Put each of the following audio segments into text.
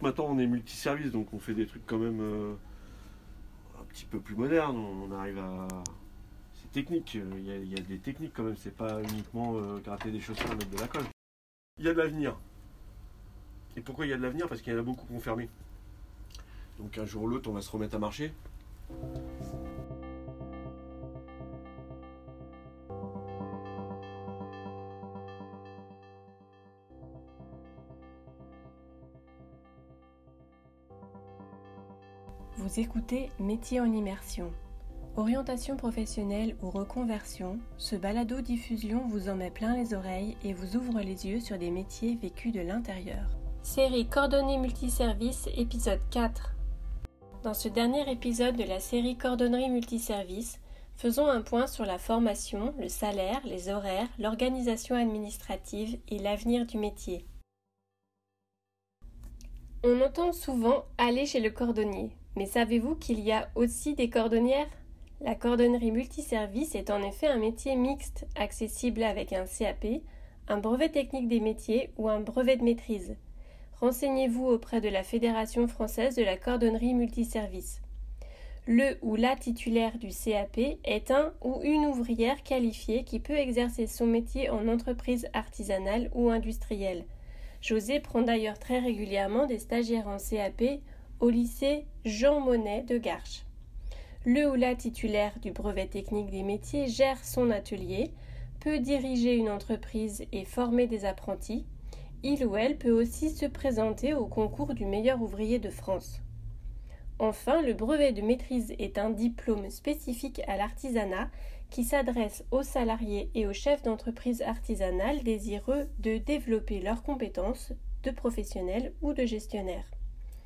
Maintenant, on est multiservice, donc on fait des trucs quand même euh, un petit peu plus modernes. On arrive à. C'est technique, il y, a, des techniques quand même, c'est pas uniquement euh, gratter des chaussures et mettre de la colle. Il y a de l'avenir. Et pourquoi il y a de l'avenir? Parce qu'il y en a beaucoup qui ont fermé. Donc un jour ou l'autre, on va se remettre à marcher. Vous écoutez Métier en immersion. Orientation professionnelle ou reconversion, ce balado-diffusion vous en met plein les oreilles et vous ouvre les yeux sur des métiers vécus de l'intérieur. Série Cordonnier Multiservice, épisode 4. Dans ce dernier épisode de la série Cordonnerie Multiservice, faisons un point sur la formation, le salaire, les horaires, l'organisation administrative et l'avenir du métier. On entend souvent aller chez le cordonnier. Mais savez-vous qu'il y a aussi des cordonnières? La cordonnerie multiservice est en effet un métier mixte, accessible avec un CAP, un brevet technique des métiers ou un brevet de maîtrise. Renseignez-vous auprès de la Fédération française de la cordonnerie multiservice. Le ou la titulaire du CAP est un ou une ouvrière qualifiée qui peut exercer son métier en entreprise artisanale ou industrielle. José prend d'ailleurs très régulièrement des stagiaires en CAP au lycée Jean Monnet de Garches. Le ou la titulaire du brevet technique des métiers gère son atelier, peut diriger une entreprise et former des apprentis. Il ou elle peut aussi se présenter au concours du meilleur ouvrier de France. Enfin, le brevet de maîtrise est un diplôme spécifique à l'artisanat qui s'adresse aux salariés et aux chefs d'entreprise artisanale désireux de développer leurs compétences de professionnels ou de gestionnaires.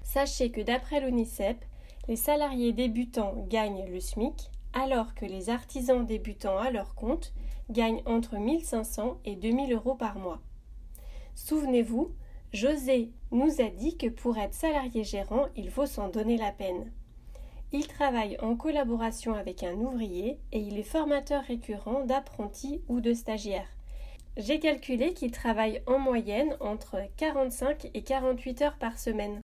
Sachez que d'après l'ONICEP, les salariés débutants gagnent le SMIC, alors que les artisans débutants à leur compte gagnent entre 1500 et 2000 euros par mois. Souvenez-vous, José nous a dit que pour être salarié gérant, il faut s'en donner la peine. Il travaille en collaboration avec un ouvrier et il est formateur récurrent d'apprentis ou de stagiaires. J'ai calculé qu'il travaille en moyenne entre 45 et 48 heures par semaine.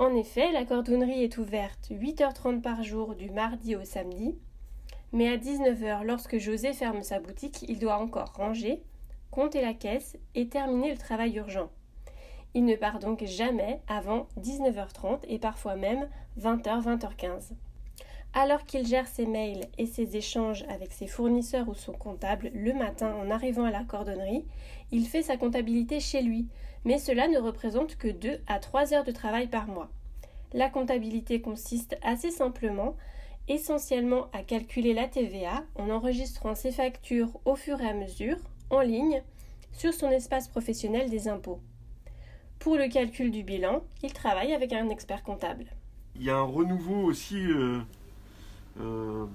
En effet, la cordonnerie est ouverte 8h30 par jour du mardi au samedi, mais à 19h, lorsque José ferme sa boutique, il doit encore ranger, compter la caisse et terminer le travail urgent. Il ne part donc jamais avant 19h30 et parfois même 20h, 20h15. Alors qu'il gère ses mails et ses échanges avec ses fournisseurs ou son comptable le matin en arrivant à la cordonnerie, il fait sa comptabilité chez lui, mais cela ne représente que 2 à 3 heures de travail par mois. La comptabilité consiste assez simplement essentiellement à calculer la TVA en enregistrant ses factures au fur et à mesure, en ligne, sur son espace professionnel des impôts. Pour le calcul du bilan, il travaille avec un expert comptable. Il y a un renouveau aussi, euh, euh,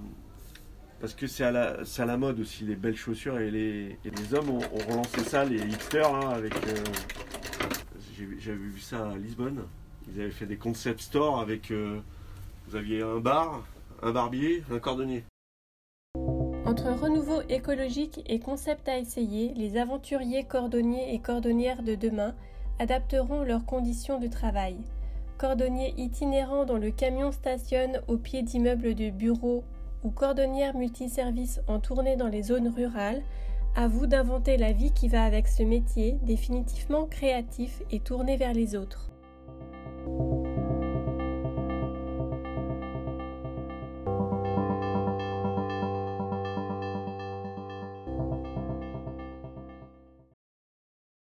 parce que c'est à, la, mode aussi, les belles chaussures, et les, les hommes ont, relancé ça, les hipsters, hein, avec... Euh, j'avais vu ça à Lisbonne. Ils avaient fait des concept stores avec. Euh, vous aviez un bar, un barbier, un cordonnier. Entre renouveau écologique et concept à essayer, les aventuriers cordonniers et cordonnières de demain adapteront leurs conditions de travail. Cordonniers itinérants dont le camion stationne au pied d'immeubles de bureaux ou cordonnières multiservices en tournée dans les zones rurales, à vous d'inventer la vie qui va avec ce métier définitivement créatif et tourné vers les autres.